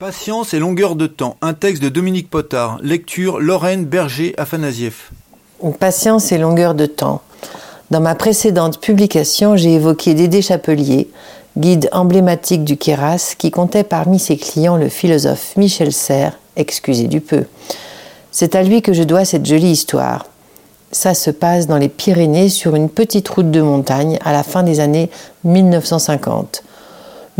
Patience et longueur de temps, un texte de Dominique Potard, lecture Lorraine Berger-Afanasieff. Patience et longueur de temps. Dans ma précédente publication, j'ai évoqué Dédé Chapelier, guide emblématique du Kéras, qui comptait parmi ses clients le philosophe Michel Serres, excusez du peu. C'est à lui que je dois cette jolie histoire. Ça se passe dans les Pyrénées sur une petite route de montagne à la fin des années 1950.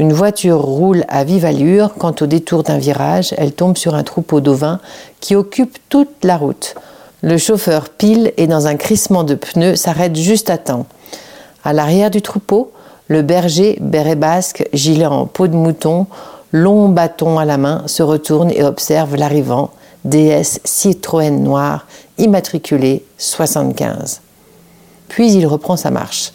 Une voiture roule à vive allure quand au détour d'un virage, elle tombe sur un troupeau d'ovins qui occupe toute la route. Le chauffeur pile et dans un crissement de pneus s'arrête juste à temps. À l'arrière du troupeau, le berger, béret basque, gilet en peau de mouton, long bâton à la main, se retourne et observe l'arrivant, DS Citroën noir, immatriculé 75. Puis il reprend sa marche.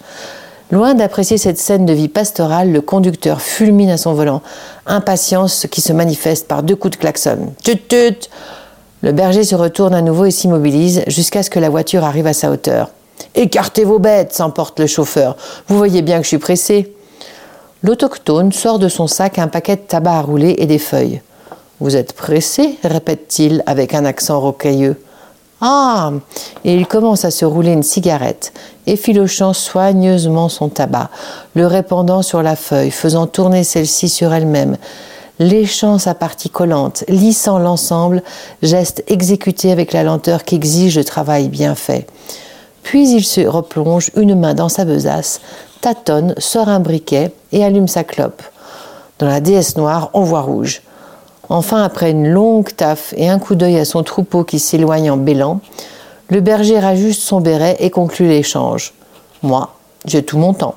Loin d'apprécier cette scène de vie pastorale, le conducteur fulmine à son volant. Impatience qui se manifeste par deux coups de klaxon. Tut tut Le berger se retourne à nouveau et s'immobilise jusqu'à ce que la voiture arrive à sa hauteur. Écartez vos bêtes, s'emporte le chauffeur. Vous voyez bien que je suis pressé. L'autochtone sort de son sac un paquet de tabac à rouler et des feuilles. Vous êtes pressé répète-t-il avec un accent rocailleux. Ah Et il commence à se rouler une cigarette, effilochant soigneusement son tabac, le répandant sur la feuille, faisant tourner celle-ci sur elle-même, léchant sa partie collante, lissant l'ensemble, geste exécuté avec la lenteur qu'exige le travail bien fait. Puis il se replonge une main dans sa besace, tâtonne, sort un briquet et allume sa clope. Dans la déesse noire, on voit rouge. Enfin, après une longue taffe et un coup d'œil à son troupeau qui s'éloigne en bêlant, le berger rajuste son béret et conclut l'échange. Moi, j'ai tout mon temps.